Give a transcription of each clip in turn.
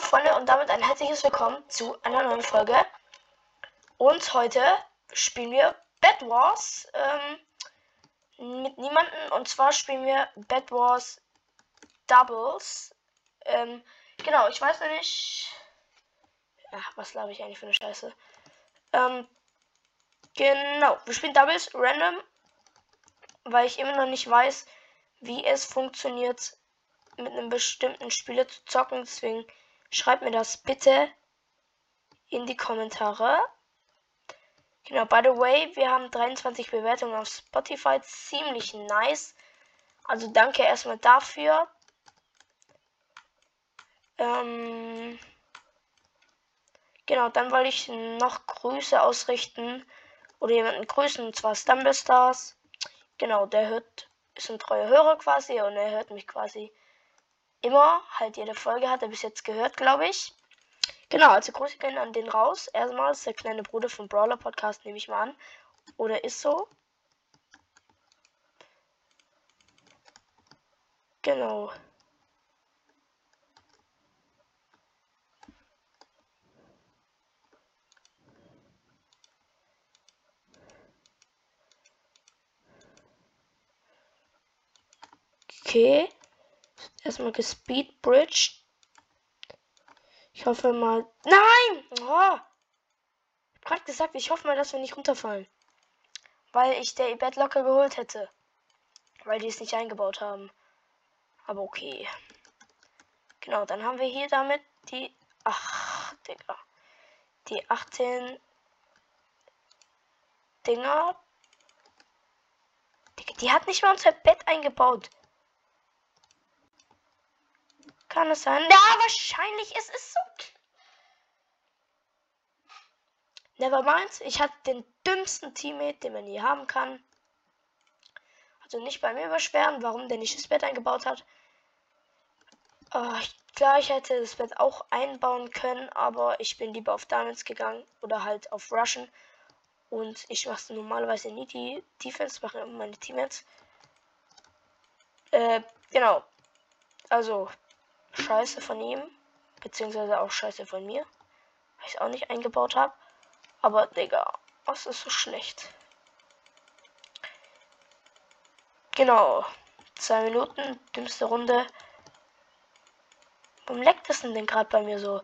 Freunde, und damit ein herzliches Willkommen zu einer neuen Folge. Und heute spielen wir Bed Wars ähm, mit niemanden. Und zwar spielen wir Bed Wars Doubles. Ähm, genau, ich weiß noch nicht. Ja, was glaube ich eigentlich für eine Scheiße? Ähm, genau, wir spielen Doubles random, weil ich immer noch nicht weiß, wie es funktioniert, mit einem bestimmten Spieler zu zocken. Deswegen schreibt mir das bitte in die Kommentare. Genau, by the way, wir haben 23 Bewertungen auf Spotify. Ziemlich nice. Also danke erstmal dafür. Ähm, genau, dann wollte ich noch Grüße ausrichten. Oder jemanden grüßen, und zwar Stumblestars. Genau, der hört, ist ein treuer Hörer quasi und er hört mich quasi immer, halt jede Folge hat er bis jetzt gehört, glaube ich. Genau, also Grüße gehen an den raus. Erstmal ist der kleine Bruder vom Brawler Podcast, nehme ich mal an. Oder ist so. Genau. Okay. Erstmal gespeedbridged. Ich hoffe mal. Nein! Oh. Ich hab gesagt, ich hoffe mal, dass wir nicht runterfallen. Weil ich der Bett locker geholt hätte. Weil die es nicht eingebaut haben. Aber okay. Genau, dann haben wir hier damit die. Ach, Digga. Die 18 Dinger. Die hat nicht mal unser Bett eingebaut. Kann es sein? Ja, wahrscheinlich. Es ist so. Nevermind. Ich hatte den dümmsten Teammate, den man je haben kann. Also nicht bei mir beschweren, warum der nicht das Bett eingebaut hat. Oh, klar, ich hätte das Bett auch einbauen können, aber ich bin lieber auf Diamonds gegangen oder halt auf Russian. Und ich mache normalerweise nie die Defense, mache meine Teammates. Äh, genau. Also, Scheiße von ihm. Beziehungsweise auch Scheiße von mir. Weil ich es auch nicht eingebaut habe. Aber, Digga, was ist so schlecht? Genau. Zwei Minuten, dümmste Runde. Warum leckt das denn gerade bei mir so?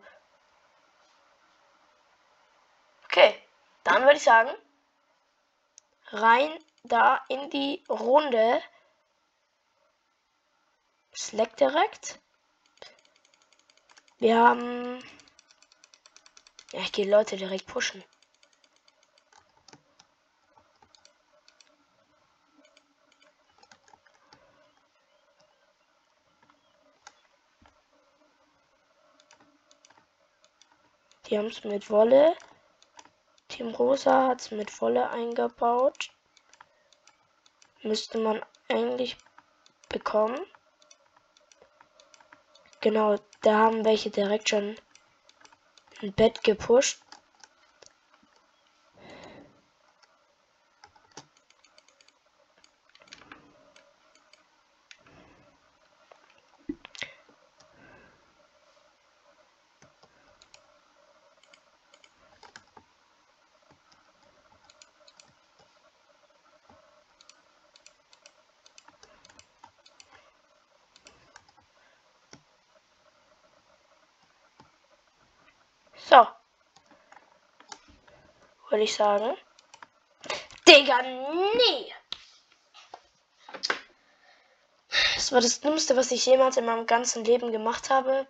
Okay, dann würde ich sagen, rein da in die Runde. Slack direkt. Wir haben. Ja, ich gehe Leute direkt pushen. Die haben es mit Wolle. Team Rosa hat es mit Wolle eingebaut. Müsste man eigentlich bekommen. Genau, da haben welche direkt schon ein Bett gepusht. So. Würde ich sagen. Digga, nee. Das war das Dümmste, was ich jemals in meinem ganzen Leben gemacht habe.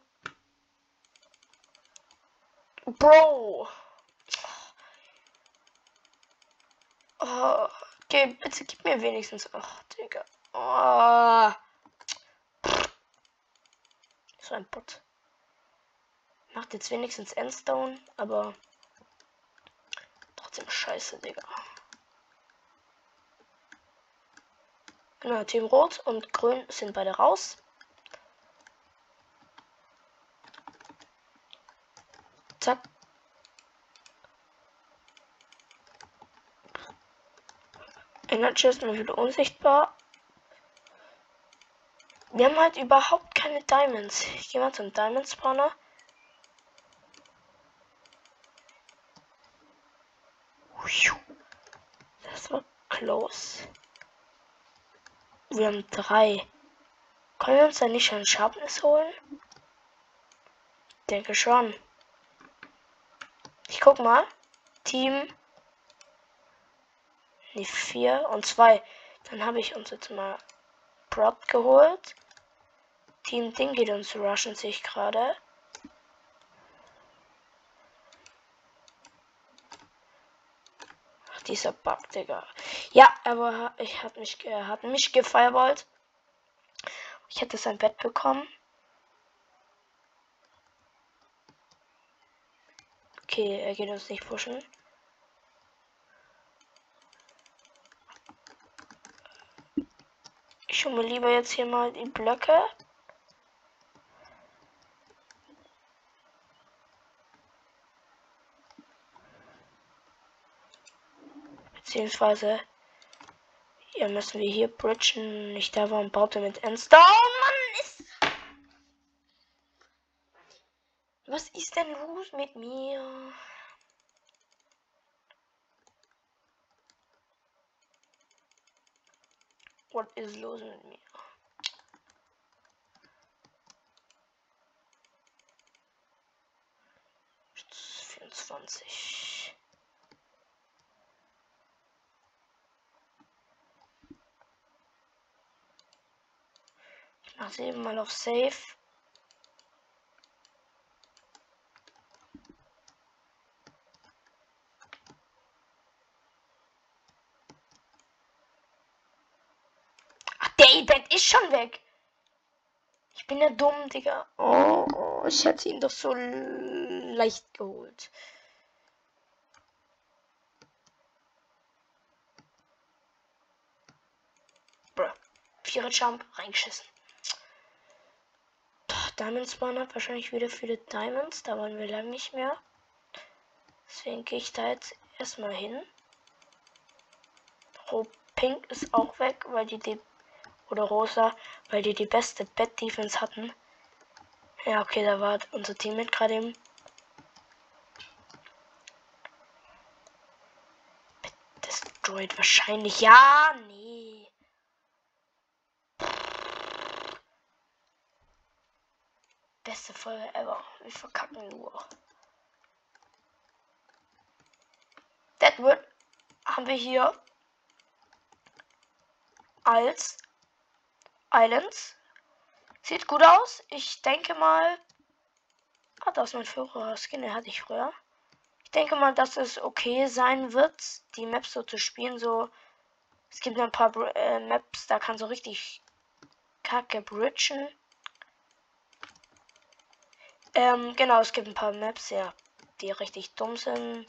Bro. Oh, okay, bitte gib mir wenigstens. Ach, Digga. Oh. So ein Bot. Macht jetzt wenigstens Endstone, aber trotzdem scheiße, Digga. Genau, Team Rot und Grün sind beide raus. Zack. Energy ist mal wieder unsichtbar. Wir haben halt überhaupt keine Diamonds. Ich gehe mal zum Diamond Spawner. Das war close. Wir haben drei. Können wir uns da nicht schon Sharpness holen? Denke schon. Ich guck mal. Team. Ne, vier und zwei. Dann habe ich uns jetzt mal Prod geholt. Team Ding geht uns rushen sich gerade. dieser Bug, Digga. Ja, aber ich hat mich, er hat mich gefeierballt. Ich hätte sein Bett bekommen. Okay, er geht uns nicht pushen. Ich hole mir lieber jetzt hier mal die Blöcke. Beziehungsweise hier müssen wir hier bridgen. Nicht da war und baut er mit Endstone. Oh Mann, ist. Was ist denn los mit mir? What is los mit mir? Vierundzwanzig. Mach eben mal auf Safe. Ach, der E-Bett ist schon weg. Ich bin ja dumm, Digga. Oh, ich hätte ihn doch so leicht geholt. Bruh. Vierer Jump reingeschissen. Diamond Spawn hat wahrscheinlich wieder viele Diamonds. Da wollen wir lange nicht mehr. Deswegen gehe ich da jetzt erstmal hin. Oh, Pink ist auch weg, weil die die oder Rosa, weil die die beste Bad Defense hatten. Ja, okay, da war unser Team mit gerade eben. Destroyed wahrscheinlich. Ja, nee. Beste Folge ever. Wir verkacken nur. Deadwood haben wir hier als Islands. Sieht gut aus. Ich denke mal. Ah, das ist mein früherer Skin, den hatte ich früher. Ich denke mal, dass es okay sein wird, die Maps so zu spielen. So, es gibt ein paar äh, Maps, da kann so richtig kacke bridgen. Ähm, genau, es gibt ein paar Maps, ja, die richtig dumm sind.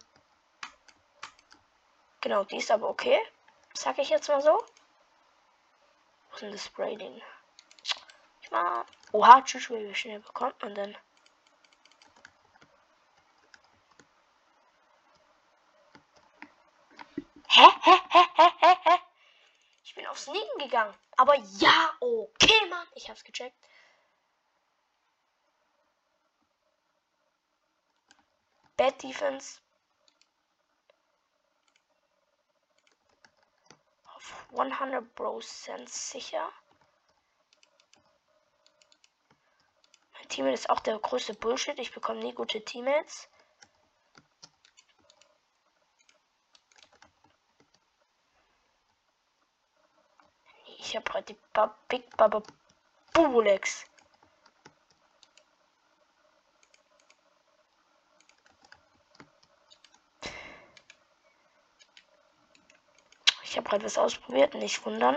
Genau, die ist aber okay. Sag ich jetzt mal so. Wo ist denn das Spray-Ding? Ich mal. Oha, tschüss, wie schnell bekommt man denn? Hä? Hä? Hä? Hä? Hä? Hä? Ich bin aufs Sneaken gegangen. Aber ja, okay, Mann. Ich hab's gecheckt. Bad Defense. Auf 100% sicher. Mein Teammate ist auch der größte Bullshit. Ich bekomme nie gute Teammates. Ich habe heute die Big Baba Bubulex. Habe gerade was ausprobiert, nicht wundern.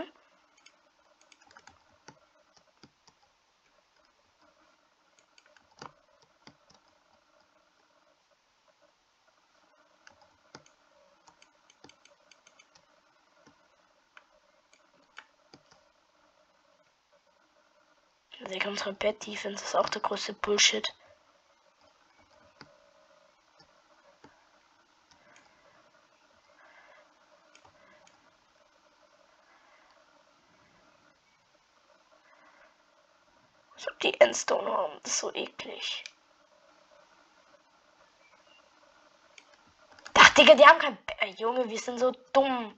Unsere Bad Defense ist auch der größte Bullshit. Die Endstone haben. Das ist so eklig. Ach, Digga, die haben kein... Äh, Junge, wir sind so dumm.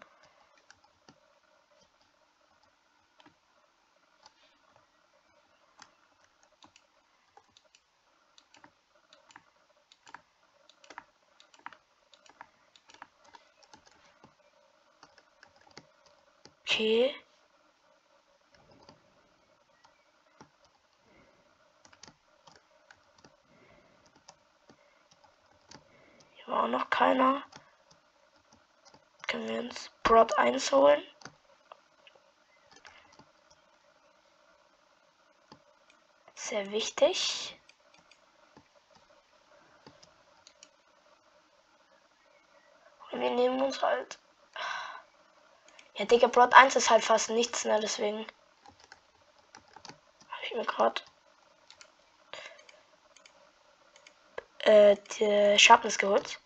Okay. War auch noch keiner. Können wir uns Brot 1 holen? Sehr wichtig. Und wir nehmen uns halt ja, Digga, Brot 1 ist halt fast nichts, ne? Deswegen habe ich mir gerade äh, die Sharpness geholt.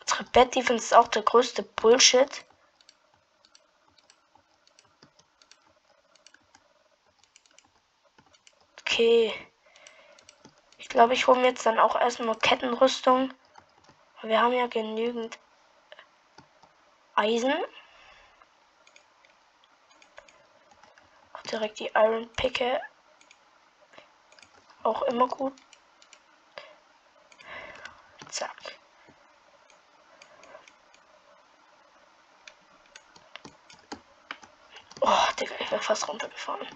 Unsere Bad Defense ist auch der größte Bullshit. Okay. Ich glaube, ich hole mir jetzt dann auch erstmal Kettenrüstung. Wir haben ja genügend Eisen. Auch direkt die Iron Picke. Auch immer gut. Zack. Oh, Digga, ich wäre fast runtergefahren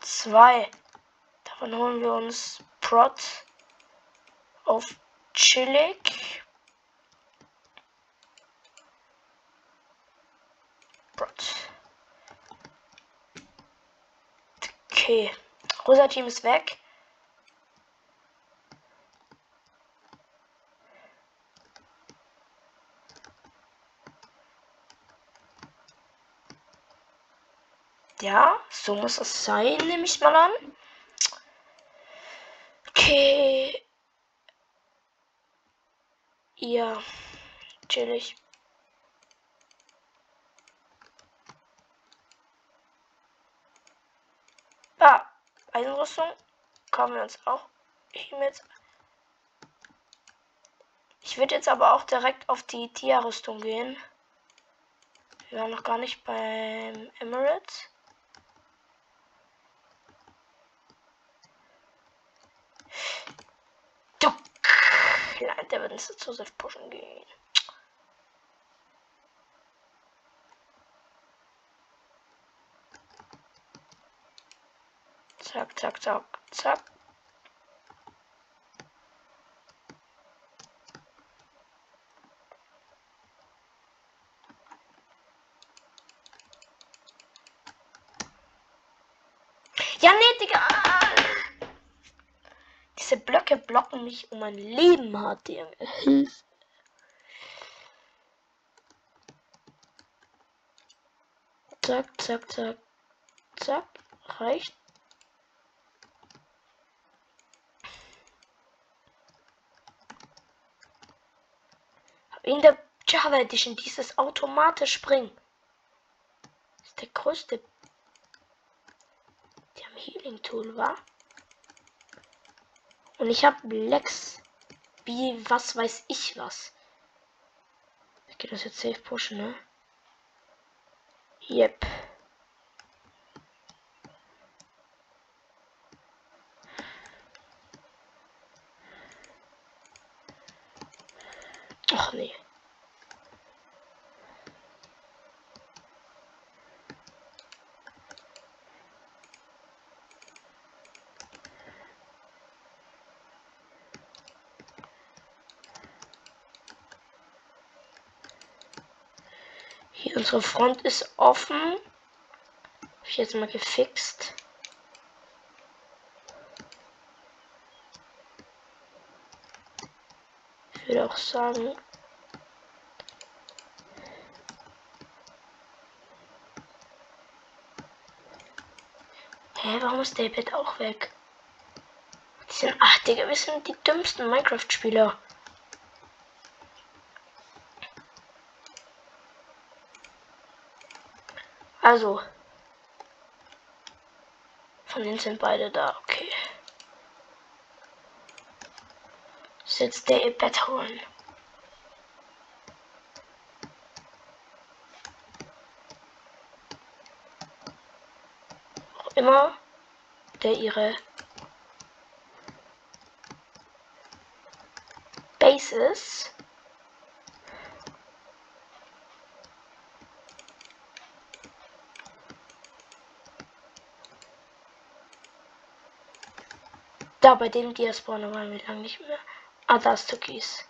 zwei. Davon holen wir uns Prot auf chillig. Prot. Okay. Rosa Team ist weg. Ja, so muss es sein, nehme ich mal an. Okay. Ja, chillig. Ah, Eisenrüstung. Kommen wir uns auch hiermit. Ich würde jetzt aber auch direkt auf die Tia-Rüstung gehen. Wir waren noch gar nicht beim Emirates. Nein, der wird ins Joseph pushen gehen. Zack, zack, zack, zack. Ja, nee, Digga. Diese Blöcke blocken mich um mein Leben hat. Hilfe. Zack, zack, zack. Zack. Reicht. In der Java Edition dieses automatisch springen. ist der größte. Die haben Healing Tool, war? Und ich habe Lex. Wie, was weiß ich was. Ich gehe das jetzt safe pushen, ne? Yep. Ach nee. Hier, unsere Front ist offen. Habe ich jetzt mal gefixt. Ich würde auch sagen, Hä, warum ist David auch weg? Die sind, ach Digga, wir sind die dümmsten Minecraft-Spieler. Also. Von denen sind beide da, okay. Ist jetzt der holen. Auch immer der ihre Bases Da bei dem Diaspawner waren wir lang nicht mehr. Ah, da ist Türkis.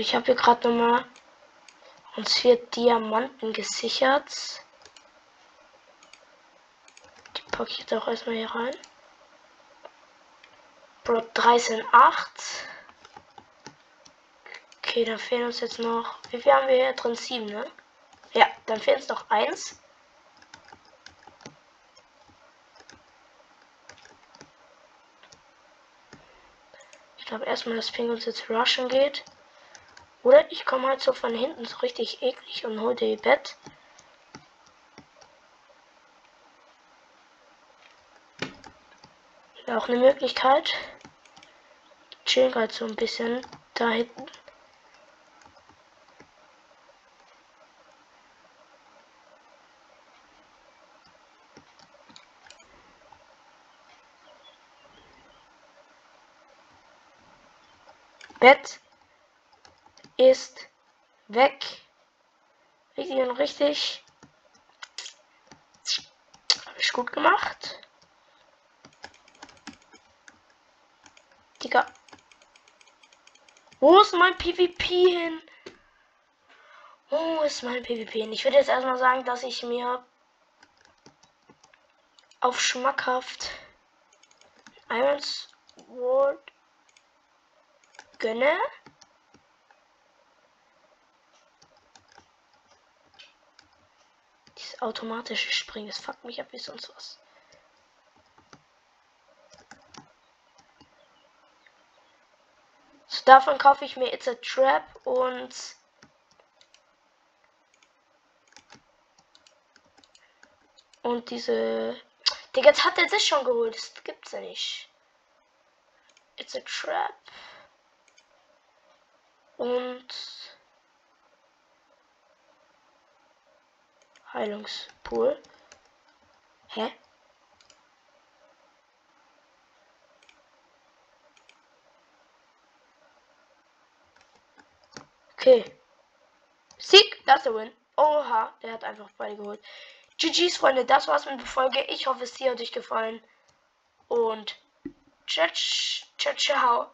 Ich habe hier gerade nochmal uns vier Diamanten gesichert. Die packe ich jetzt auch erstmal hier rein. Bro, 13, 8. Okay, dann fehlen uns jetzt noch. Wie viel haben wir hier drin? 7, ne? Ja, dann fehlt uns noch 1. Ich glaube erstmal, dass Ping uns jetzt rushen geht. Oder ich komme halt so von hinten so richtig eklig und hole ihr Bett. auch eine Möglichkeit. Chillen halt so ein bisschen da hinten. Bett ist weg. Richtig und richtig. Habe ich gut gemacht. Digga. Wo ist mein PvP hin? Wo ist mein PvP hin? Ich würde jetzt erstmal sagen, dass ich mir auf schmackhaft Irons World gönne. Automatische Springen. Das fuckt mich ab wie sonst was. So, davon kaufe ich mir It's a Trap und und diese Digga, jetzt hat er sich schon geholt. Das gibt's ja nicht. It's a Trap. Und Heilungspool. Hä? Okay. Sieg, das ist der Win. Oha, der hat einfach beide geholt. GG's, Freunde, das war's mit der Folge. Ich hoffe, es hat euch gefallen. Und ciao, ciao, ciao.